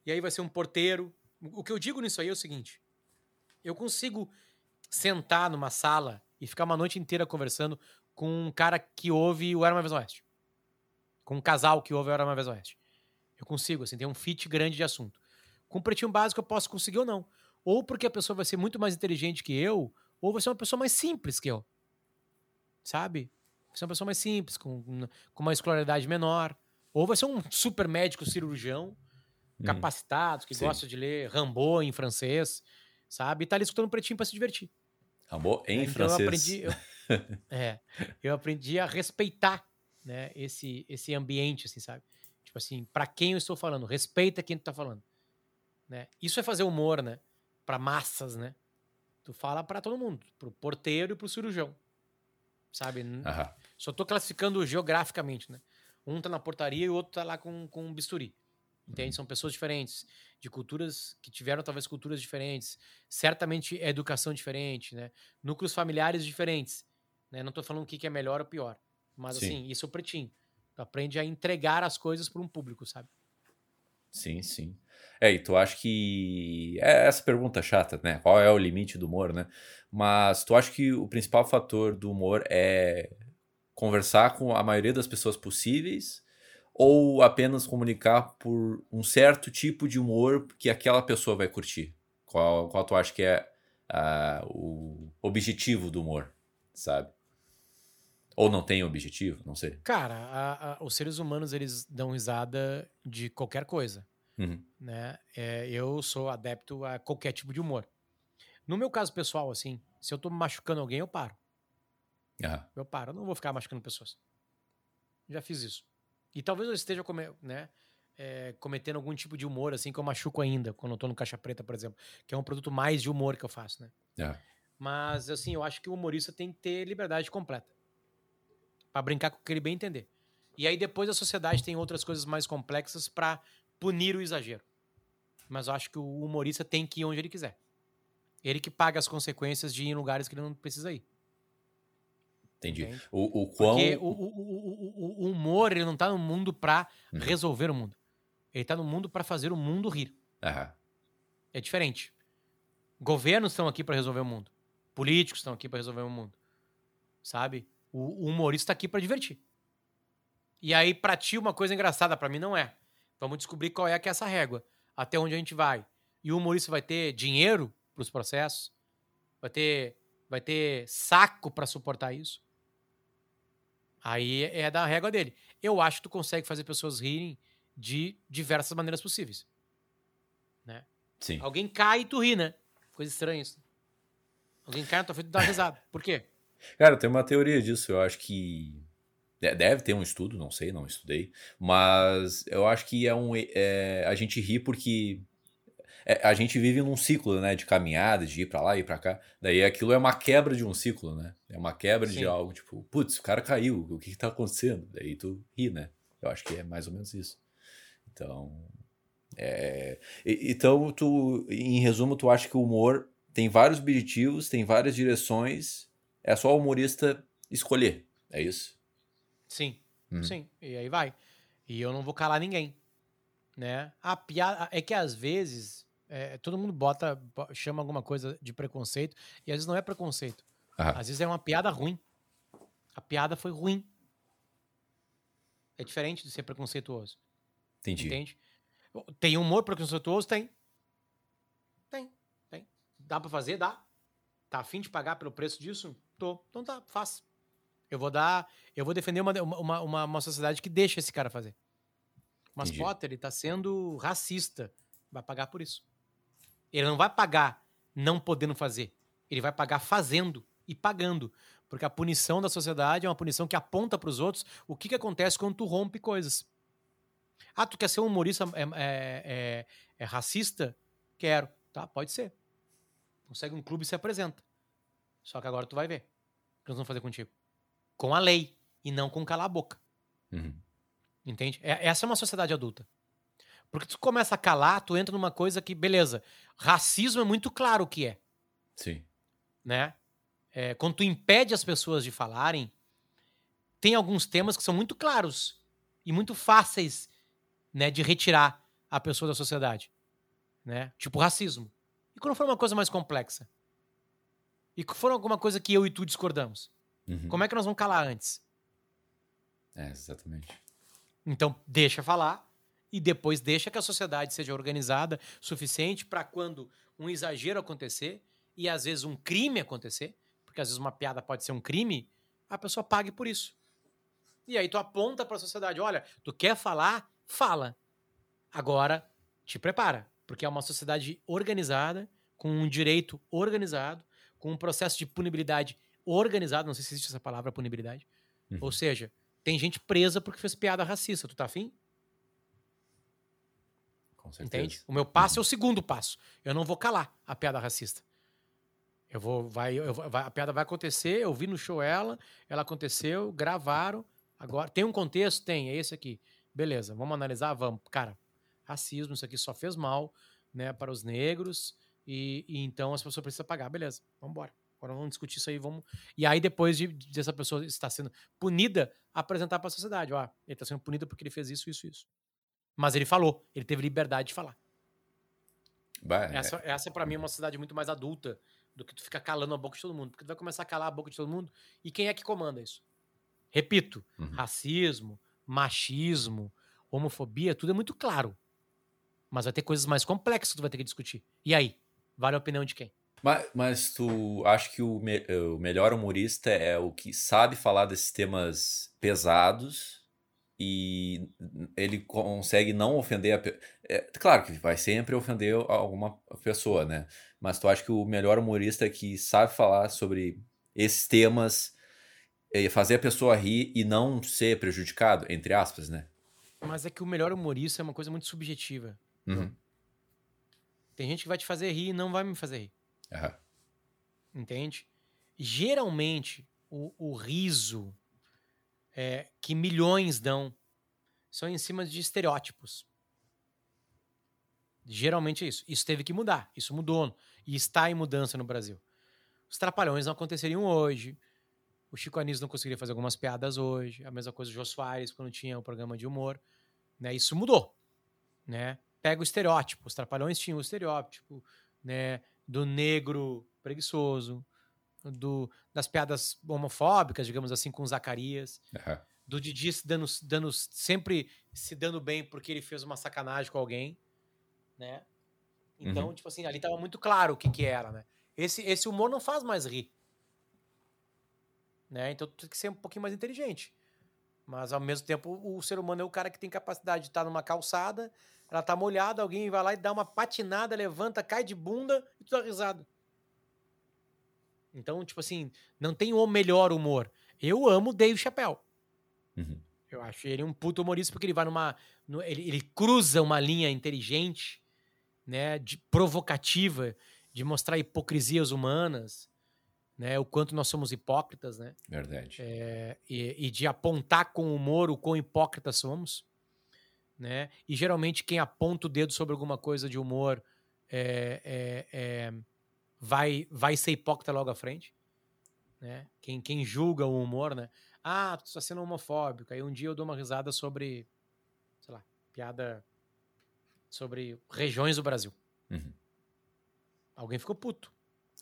e aí vai ser um porteiro. O que eu digo nisso aí é o seguinte: eu consigo sentar numa sala e ficar uma noite inteira conversando com um cara que ouve o Era Uma Vez Oeste. Com um casal que ouve o Era Uma Vez Oeste. Eu consigo, assim, tem um fit grande de assunto. Com o pretinho básico eu posso conseguir ou não. Ou porque a pessoa vai ser muito mais inteligente que eu, ou vai ser uma pessoa mais simples que eu. Sabe? Vai ser uma pessoa mais simples, com, com uma escolaridade menor. Ou vai ser um super médico cirurgião. Capacitados, que Sim. gostam de ler Rambo em francês, sabe? E tá ali escutando pretinho para se divertir. Rambo em então francês. Eu aprendi, eu, <laughs> é, eu aprendi a respeitar né, esse, esse ambiente, assim, sabe? Tipo assim, para quem eu estou falando, respeita quem tu tá falando. Né? Isso é fazer humor, né? Para massas, né? Tu fala para todo mundo, pro porteiro e pro cirurgião. Sabe? Uhum. Só tô classificando geograficamente, né? Um tá na portaria e o outro tá lá com, com um bisturi. Entende? Uhum. São pessoas diferentes, de culturas que tiveram talvez culturas diferentes, certamente é educação diferente, né? Núcleos familiares diferentes. Né? Não tô falando o que é melhor ou pior. Mas Sim. assim, isso é o pretinho. Tu aprende a entregar as coisas para um público, sabe? Sim, sim. É, e tu acha que. É essa pergunta chata, né? Qual é o limite do humor, né? Mas tu acha que o principal fator do humor é conversar com a maioria das pessoas possíveis ou apenas comunicar por um certo tipo de humor que aquela pessoa vai curtir? Qual, qual tu acha que é uh, o objetivo do humor, sabe? Ou não tem objetivo, não sei. Cara, a, a, os seres humanos eles dão risada de qualquer coisa. Uhum. Né? É, eu sou adepto a qualquer tipo de humor. No meu caso pessoal, assim, se eu tô machucando alguém, eu paro. Uhum. Eu paro, eu não vou ficar machucando pessoas. Já fiz isso. E talvez eu esteja come, né, é, cometendo algum tipo de humor, assim, que eu machuco ainda, quando eu tô no Caixa Preta, por exemplo, que é um produto mais de humor que eu faço, né? Uhum. Mas, assim, eu acho que o humorista tem que ter liberdade completa para brincar com o que ele bem entender. E aí depois a sociedade tem outras coisas mais complexas para punir o exagero. Mas eu acho que o humorista tem que ir onde ele quiser. Ele que paga as consequências de ir em lugares que ele não precisa ir. Entendi. O, o quão... Porque o, o, o, humor, ele não tá no mundo pra uhum. resolver o mundo. Ele tá no mundo para fazer o mundo rir. Uhum. É diferente. Governos estão aqui para resolver o mundo. Políticos estão aqui para resolver o mundo. Sabe? O, humorista tá aqui para divertir. E aí, pra ti, uma coisa engraçada, para mim não é. Vamos descobrir qual é que é essa régua. Até onde a gente vai. E o humorista vai ter dinheiro pros processos? Vai ter, vai ter saco para suportar isso? Aí é da régua dele. Eu acho que tu consegue fazer pessoas rirem de diversas maneiras possíveis. Né? Sim. Alguém cai e tu ri, né? Coisa estranha isso. Alguém cai na tua frente e dá risada. Por quê? Cara, tem uma teoria disso. Eu acho que. Deve ter um estudo, não sei, não estudei. Mas eu acho que é um. É, a gente ri porque. É, a gente vive num ciclo, né? De caminhada, de ir para lá e para cá. Daí aquilo é uma quebra de um ciclo, né? É uma quebra Sim. de algo, tipo, putz, o cara caiu, o que, que tá acontecendo? Daí tu ri, né? Eu acho que é mais ou menos isso. Então. É... Então, tu, em resumo, tu acha que o humor tem vários objetivos, tem várias direções é só o humorista escolher. É isso? Sim. Uhum. Sim. E aí vai. E eu não vou calar ninguém. Né? A piada. É que às vezes. É, todo mundo bota. chama alguma coisa de preconceito. E às vezes não é preconceito. Uhum. Às vezes é uma piada ruim. A piada foi ruim. É diferente de ser preconceituoso. Entendi. Entende? Tem humor preconceituoso? Tem. Tem. Tem. Dá pra fazer? Dá. Tá afim de pagar pelo preço disso? Tô. Então tá, faz. Eu vou dar. Eu vou defender uma, uma, uma, uma sociedade que deixa esse cara fazer. Mas Entendi. Potter, ele tá sendo racista. Vai pagar por isso. Ele não vai pagar não podendo fazer. Ele vai pagar fazendo e pagando. Porque a punição da sociedade é uma punição que aponta para os outros o que, que acontece quando tu rompe coisas. Ah, tu quer ser um humorista é, é, é, é racista? Quero. Tá, pode ser. Consegue um clube e se apresenta. Só que agora tu vai ver o que nós vamos fazer contigo. Com a lei e não com calar a boca. Uhum. Entende? É, essa é uma sociedade adulta. Porque tu começa a calar, tu entra numa coisa que, beleza, racismo é muito claro o que é. Sim. Né? É, quando tu impede as pessoas de falarem, tem alguns temas que são muito claros e muito fáceis né, de retirar a pessoa da sociedade. Né? Tipo racismo. E quando for uma coisa mais complexa? E for alguma coisa que eu e tu discordamos? Uhum. Como é que nós vamos calar antes? É, exatamente. Então, deixa falar e depois deixa que a sociedade seja organizada suficiente para quando um exagero acontecer e às vezes um crime acontecer, porque às vezes uma piada pode ser um crime, a pessoa pague por isso. E aí tu aponta para a sociedade, olha, tu quer falar? Fala. Agora te prepara, porque é uma sociedade organizada, com um direito organizado, com um processo de punibilidade organizado, não sei se existe essa palavra punibilidade. Uhum. Ou seja, tem gente presa porque fez piada racista. Tu tá afim? Com certeza. Entende? O meu passo é o segundo passo. Eu não vou calar a piada racista. Eu vou, vai, eu, vai, a piada vai acontecer, eu vi no show ela, ela aconteceu, gravaram. Agora, tem um contexto? Tem, é esse aqui. Beleza, vamos analisar? Vamos. Cara, racismo, isso aqui só fez mal né, para os negros, e, e então as pessoas precisam pagar. Beleza, vamos embora. Agora vamos discutir isso aí, vamos. E aí, depois de, de essa pessoa estar sendo punida, apresentar para a sociedade: ó, ele está sendo punido porque ele fez isso, isso, isso. Mas ele falou, ele teve liberdade de falar. Bah, essa, é... essa para mim, é uma sociedade muito mais adulta do que tu ficar calando a boca de todo mundo. Porque tu vai começar a calar a boca de todo mundo. E quem é que comanda isso? Repito, uhum. racismo, machismo, homofobia, tudo é muito claro. Mas vai ter coisas mais complexas que tu vai ter que discutir. E aí? Vale a opinião de quem? Mas, mas tu acha que o, me, o melhor humorista é o que sabe falar desses temas pesados e ele consegue não ofender a é, claro que vai sempre ofender alguma pessoa, né? Mas tu acha que o melhor humorista é que sabe falar sobre esses temas, e fazer a pessoa rir e não ser prejudicado, entre aspas, né? Mas é que o melhor humorista é uma coisa muito subjetiva. Uhum. Tem gente que vai te fazer rir e não vai me fazer rir. Uhum. Entende? Geralmente, o, o riso é, que milhões dão são em cima de estereótipos. Geralmente é isso. Isso teve que mudar. Isso mudou. E está em mudança no Brasil. Os trapalhões não aconteceriam hoje. O Chico Anísio não conseguiria fazer algumas piadas hoje. A mesma coisa o Jô Soares, quando tinha o programa de humor. Né? Isso mudou. Né? Pega o estereótipo. Os trapalhões tinham o estereótipo né? do negro preguiçoso, do, das piadas homofóbicas, digamos assim, com Zacarias. Uhum. Do Didi se dando, dando, sempre se dando bem porque ele fez uma sacanagem com alguém, né? Então, uhum. tipo assim, ali tava muito claro o que que era, né? Esse, esse humor não faz mais rir. Né? Então, tu tem que ser um pouquinho mais inteligente. Mas, ao mesmo tempo, o ser humano é o cara que tem capacidade de estar numa calçada, ela tá molhada, alguém vai lá e dá uma patinada, levanta, cai de bunda e tu dá risada. Então, tipo assim, não tem o melhor humor. Eu amo Dave Chappelle. Uhum. Eu acho ele um puto humorista porque ele vai numa. No, ele, ele, cruza uma linha inteligente, né? De, provocativa, de mostrar hipocrisias humanas, né? O quanto nós somos hipócritas, né? Verdade. É, e, e, de apontar com humor o quão hipócritas somos, né? E geralmente quem aponta o dedo sobre alguma coisa de humor é, é, é vai, vai ser hipócrita logo à frente. Né? Quem, quem julga o humor, né? Ah, tu está sendo homofóbico. Aí um dia eu dou uma risada sobre, sei lá, piada sobre regiões do Brasil. Uhum. Alguém ficou puto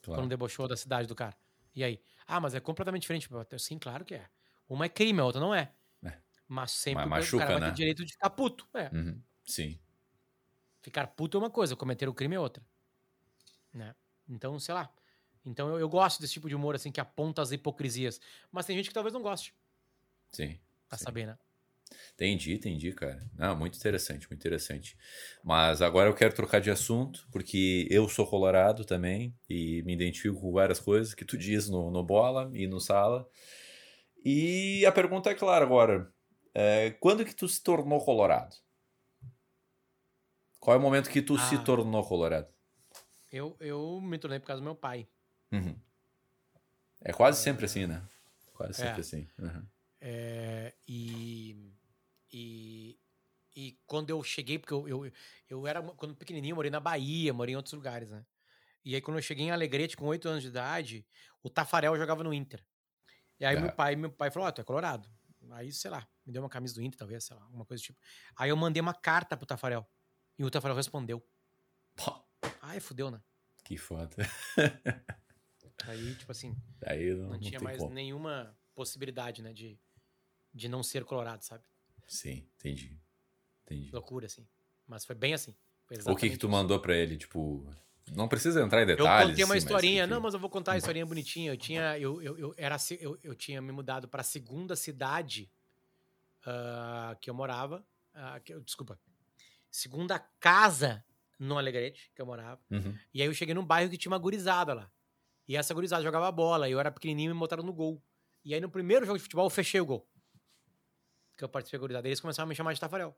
claro. quando debochou da cidade do cara. E aí? Ah, mas é completamente diferente. Sim, claro que é. Uma é crime, a outra não é. é. Mas sempre mas machuca, o cara vai né? ter direito de ficar puto. É. Uhum. Sim. Ficar puto é uma coisa, cometer o crime é outra. Né? Então, sei lá. Então eu, eu, gosto desse tipo de humor, assim, que aponta as hipocrisias. Mas tem gente que talvez não goste. Sim. Pra sim. saber, né? Entendi, entendi, cara. Muito interessante, muito interessante. Mas agora eu quero trocar de assunto, porque eu sou colorado também e me identifico com várias coisas que tu diz no, no Bola e no Sala. E a pergunta é clara agora. É, quando que tu se tornou colorado? Qual é o momento que tu ah. se tornou colorado? Eu, eu me tornei por causa do meu pai. Uhum. É quase é... sempre assim, né? Quase sempre é. assim. Uhum. É, e, e, e quando eu cheguei, porque eu, eu, eu era, quando pequenininho, eu morei na Bahia, morei em outros lugares, né? E aí, quando eu cheguei em Alegrete, com 8 anos de idade, o Tafarel jogava no Inter. E aí, meu pai meu pai falou: Ó, oh, tu é colorado. Aí, sei lá, me deu uma camisa do Inter, talvez, sei lá, alguma coisa do tipo. Aí eu mandei uma carta pro Tafarel. E o Tafarel respondeu. Ai, fudeu, né? Que foda. Aí, tipo assim, Aí não, não, não tinha mais como. nenhuma possibilidade, né, de, de não ser colorado, sabe? Sim, entendi. Entendi. Loucura, assim. Mas foi bem assim. o que que tu isso. mandou pra ele, tipo... Não precisa entrar em detalhes. Eu contei uma assim, historinha. Mas, não, mas eu vou contar a historinha bonitinha. Eu tinha, eu, eu, eu era, eu, eu tinha me mudado para a segunda cidade uh, que eu morava. Uh, que, desculpa. segunda casa no Alegrete, que eu morava. Uhum. E aí eu cheguei num bairro que tinha uma gurizada lá. E essa gurizada jogava bola, e eu era pequenininho e me botaram no gol. E aí no primeiro jogo de futebol eu fechei o gol. Que eu participei da gurizada. E eles começaram a me chamar de Tafarel.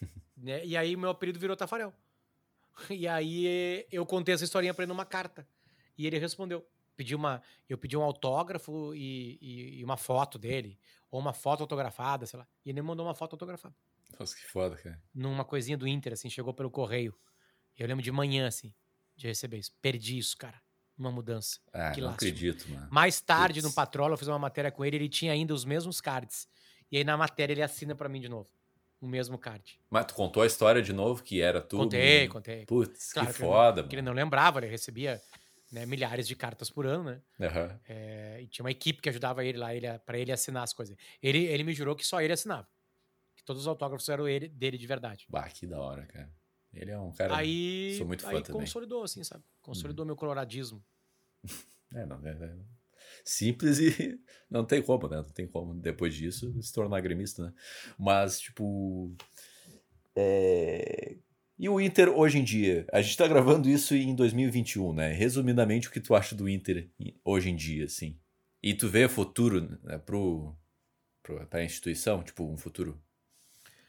<laughs> né? E aí meu apelido virou Tafarel. E aí eu contei essa historinha pra ele numa carta. E ele respondeu. Pedi uma, eu pedi um autógrafo e, e, e uma foto dele. Ou uma foto autografada, sei lá. E ele me mandou uma foto autografada. Nossa, que foda, cara. Numa coisinha do Inter, assim, chegou pelo correio. Eu lembro de manhã, assim, de receber isso. Perdi isso, cara. Uma mudança. Ah, que não acredito, mano. Mais tarde, Putz. no Patrola, eu fiz uma matéria com ele, ele tinha ainda os mesmos cards. E aí na matéria ele assina pra mim de novo. O mesmo card. Mas tu contou a história de novo, que era tu? Contei, contei. Putz, Claro que que ele foda, Porque ele mano. não lembrava, ele recebia né, milhares de cartas por ano, né? Aham. É, e tinha uma equipe que ajudava ele lá, ele, para ele assinar as coisas. Ele, ele me jurou que só ele assinava. Que todos os autógrafos eram ele, dele de verdade. Bah, que da hora, cara. Ele é um cara. aí sou muito fã aí também. Uhum. consolidou, assim, sabe? Consolidou meu coloradismo. <laughs> É, não, é, é simples e <laughs> não tem como, né? Não tem como depois disso se tornar gremista, né? Mas, tipo. é, E o Inter hoje em dia? A gente tá gravando isso em 2021, né? Resumidamente, o que tu acha do Inter hoje em dia, assim? E tu vê futuro né, pro, pro, pra instituição? Tipo, um futuro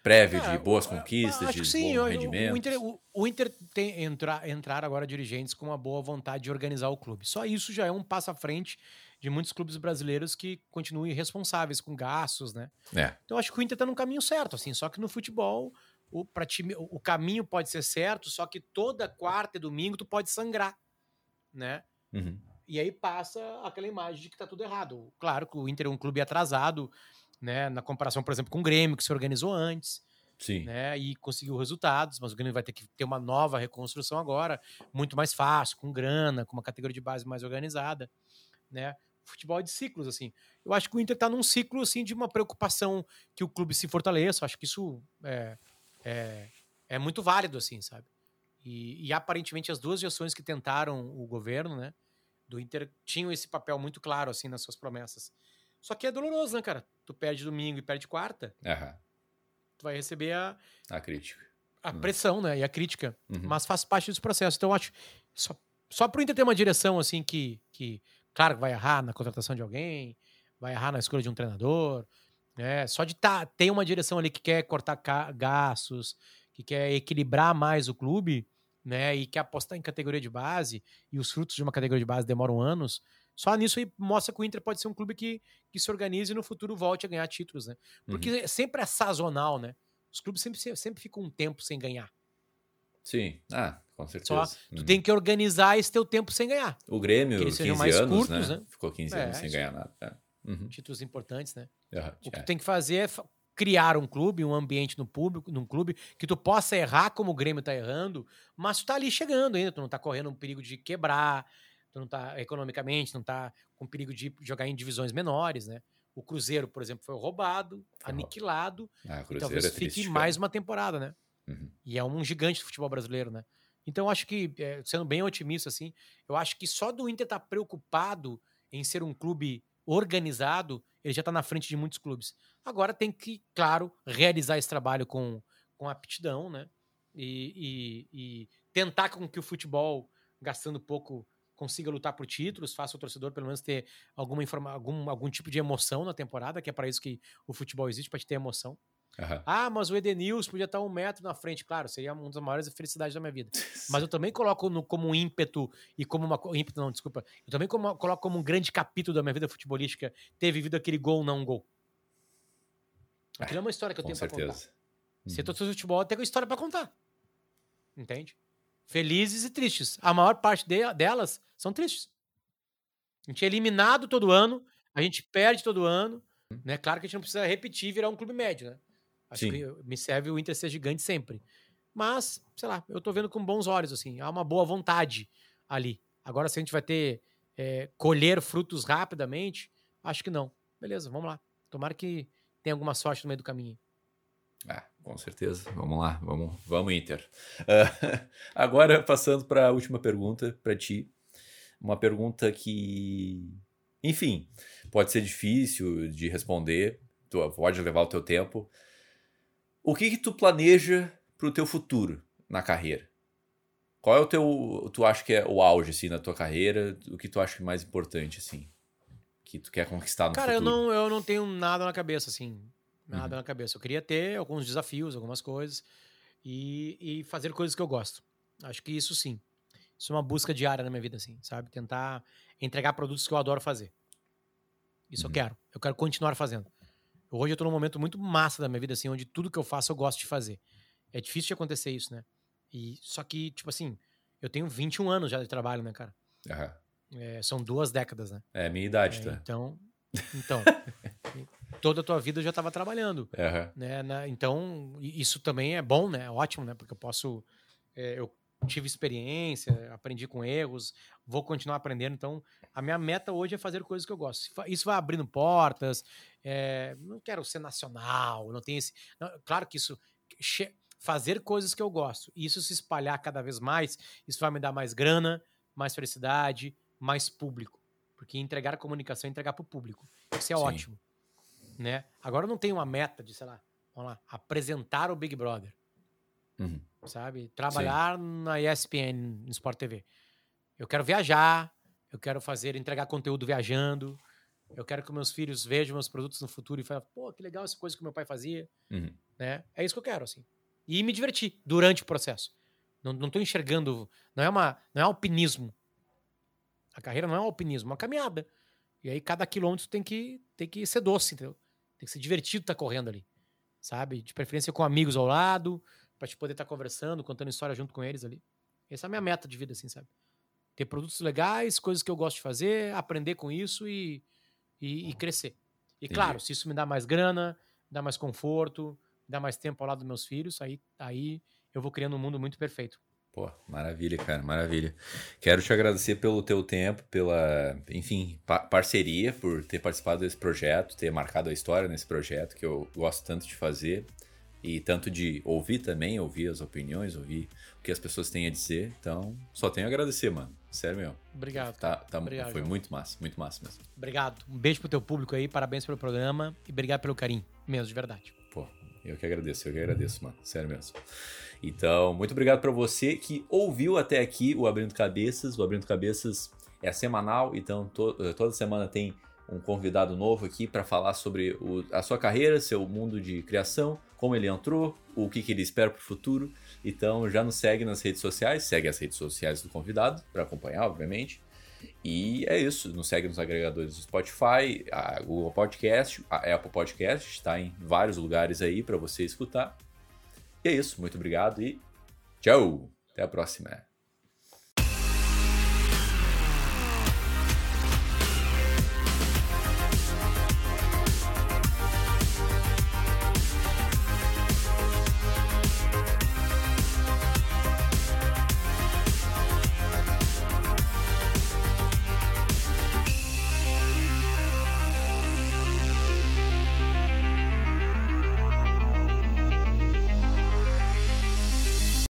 prévio de boas eu- conquistas, acho de sim, bom rendimento? O Inter, o, o Inter tem entrar, entrar agora dirigentes com uma boa vontade de organizar o clube. Só isso já é um passo à frente de muitos clubes brasileiros que continuam irresponsáveis com gastos, né? É, Então acho que o Inter tá no caminho certo, assim. Só que no futebol o, pra time, o, caminho pode ser certo, só que toda quarta e domingo tu pode sangrar, né? uhum, E aí passa aquela imagem de que tá tudo errado. Claro que o Inter é um clube atrasado, né? Na comparação, por exemplo, com o Grêmio, que se organizou antes sim. né? E conseguiu resultados, mas o Grêmio vai ter que ter uma nova reconstrução agora, muito mais fácil, com grana, com uma categoria de base mais organizada, né? Futebol é de ciclos, assim. Eu acho que o Inter tá num ciclo, assim, de uma preocupação que o clube se fortaleça. Eu acho que isso é, é, é muito válido, assim, sabe? E, e aparentemente as duas gestões que tentaram o governo, né? Do Inter tinham esse papel muito claro, assim, nas suas promessas. Só que é doloroso, né, cara? Tu perde domingo e perde quarta, Aham, tu vai receber a, a crítica. a Hum. pressão, né? E a crítica. Uhum. Mas faz parte desse processo. Então, eu acho. Só, só pro Inter ter uma direção, assim, que, que. Claro que vai errar na contratação de alguém, vai errar na escolha de um treinador. Né? Só de tá, ter uma direção ali que quer cortar gastos, que quer equilibrar mais o clube, né? E quer apostar em categoria de base, e os frutos de uma categoria de base demoram anos. Só nisso aí mostra que o Inter pode ser um clube que, que se organize e no futuro volte a ganhar títulos, né? Porque sempre é sazonal, né? Os clubes sempre, sempre ficam um tempo sem ganhar. Sim, ah, com Só certeza. tu Uhum. tem que organizar esse teu tempo sem ganhar. O Grêmio, que eles 15 sejam mais anos, curtos, né? né? Ficou 15 É, anos sem isso. ganhar nada. É. Uhum. Títulos importantes, né? Aham, O que é. tu tem que fazer é criar um clube, um ambiente no público, num clube que tu possa errar como o Grêmio tá errando, mas tu tá ali chegando ainda, tu não tá correndo um perigo de quebrar, tu não tá economicamente, não tá com perigo de jogar em divisões menores, né? O Cruzeiro, por exemplo, foi roubado, aniquilado, Ah, e talvez é triste, fique cara. mais uma temporada, né? Uhum. E é um gigante do futebol brasileiro, né? Então, eu acho que, é, sendo bem otimista, assim, eu acho que só do Inter estar preocupado em ser um clube organizado, ele já está na frente de muitos clubes. Agora tem que, claro, realizar esse trabalho com, com aptidão, né? E, e- e tentar com que o futebol, gastando pouco, consiga lutar por títulos, faça o torcedor pelo menos ter alguma informa algum, algum tipo de emoção na temporada, que é para isso que o futebol existe, para te ter emoção. Aham. Ah, mas o Edenilson podia estar um metro na frente. Claro, seria uma das maiores felicidades da minha vida. <laughs> Mas eu também coloco no- como um ímpeto e como uma. ímpeto, não, desculpa. Eu também como- coloco como um grande capítulo da minha vida futebolística ter vivido aquele gol, não gol. Aquilo é uma história que eu tenho pra contar. certeza. Uhum. torcedor de futebol tem uma história pra contar. Entende? Felizes e tristes. A maior parte de- delas são tristes. A gente é eliminado todo ano, a gente perde todo ano. Né? Claro que a gente não precisa repetir e virar um clube médio, né? Acho Sim. que me serve o Inter ser gigante sempre. Mas, sei lá, eu tô vendo com bons olhos, assim. Há uma boa vontade ali. Agora, se a gente vai ter. é, colher frutos rapidamente, acho que não. Beleza, vamos lá. Tomara que tenha alguma sorte no meio do caminho. Ah, com certeza. Vamos lá, vamos, vamos Inter. Ah, <laughs> agora, passando para a última pergunta para ti. Uma pergunta que, enfim, pode ser difícil de responder, tu pode levar o teu tempo. O que que tu planeja pro teu futuro na carreira? Qual é o teu, tu acha que é o auge, assim, na tua carreira? O que tu acha mais importante, assim? Que tu quer conquistar no Cara, futuro? Cara, eu não, eu não tenho nada na cabeça, assim. Nada uhum. na cabeça. Eu queria ter alguns desafios, algumas coisas. E, e fazer coisas que eu gosto. Acho que isso sim. Isso é uma busca diária na minha vida, assim, sabe? Tentar entregar produtos que eu adoro fazer. Isso uhum. eu quero. Eu quero continuar fazendo. Hoje eu tô num momento muito massa da minha vida, assim, onde tudo que eu faço eu gosto de fazer. É difícil de acontecer isso, né? E, só que, tipo assim, eu tenho 21 anos já de trabalho, né, cara? Uhum. É, são duas décadas, né? É, minha idade, é, tá? Então, <laughs> então toda a tua vida eu já estava trabalhando. Uhum. Né, na, então, isso também é bom, né? É ótimo, né? Porque eu posso... É, eu tive experiência, aprendi com erros, vou continuar aprendendo. Então, a minha meta hoje é fazer coisas que eu gosto. Isso vai abrindo portas. É, não quero ser nacional, não tem esse... Não, claro que isso fazer coisas que eu gosto. E isso se espalhar cada vez mais, isso vai me dar mais grana, mais felicidade, mais público. Porque entregar comunicação é entregar para o público. Isso é Sim. ótimo. Né? Agora eu não tenho uma meta de, sei lá, vamos lá, apresentar o Big Brother. Uhum. Sabe? Trabalhar Sim. na ESPN, no Sport TV. Eu quero viajar, eu quero fazer, entregar conteúdo viajando. Eu quero que meus filhos vejam meus produtos no futuro e falem, pô, que legal essa coisa que meu pai fazia. Uhum. Né? É isso que eu quero, assim e me divertir durante o processo. Não, não tô enxergando. Não é, uma, não é alpinismo. A carreira não é um alpinismo, é uma caminhada. E aí cada quilômetro tem que, tem que ser doce, entendeu? Tem que ser divertido estar tá correndo ali. Sabe? De preferência com amigos ao lado, pra te poder estar tá conversando, contando história junto com eles ali. Essa é a minha meta de vida, assim, sabe? Ter produtos legais, coisas que eu gosto de fazer, aprender com isso e, e, e crescer. E Entendi. claro, se isso me dá mais grana, dá mais conforto, dar mais tempo ao lado dos meus filhos, aí, aí eu vou criando um mundo muito perfeito. Pô, maravilha, cara, maravilha. Quero te agradecer pelo teu tempo, pela, enfim, pa parceria, por ter participado desse projeto, ter marcado a história nesse projeto que eu gosto tanto de fazer e tanto de ouvir também, ouvir as opiniões, ouvir o que as pessoas têm a dizer. Então, só tenho a agradecer, mano. Sério mesmo. Obrigado. Tá, tá, obrigado, foi João. muito massa, muito massa mesmo. Obrigado. Um beijo pro teu público aí, parabéns pelo programa e obrigado pelo carinho, mesmo, de verdade. Pô, eu que agradeço, eu que agradeço, mano. Sério mesmo. Então, muito obrigado para você que ouviu até aqui o Abrindo Cabeças. O Abrindo Cabeças é semanal, então to eh, toda semana tem um convidado novo aqui para falar sobre o, a sua carreira, seu mundo de criação, como ele entrou, o que, que ele espera para o futuro. Então já nos segue nas redes sociais, segue as redes sociais do convidado para acompanhar, obviamente. E é isso. Nos segue nos agregadores do Spotify, a Google Podcast, a Apple Podcast, está em vários lugares aí para você escutar. E é isso. Muito obrigado e tchau. Até a próxima.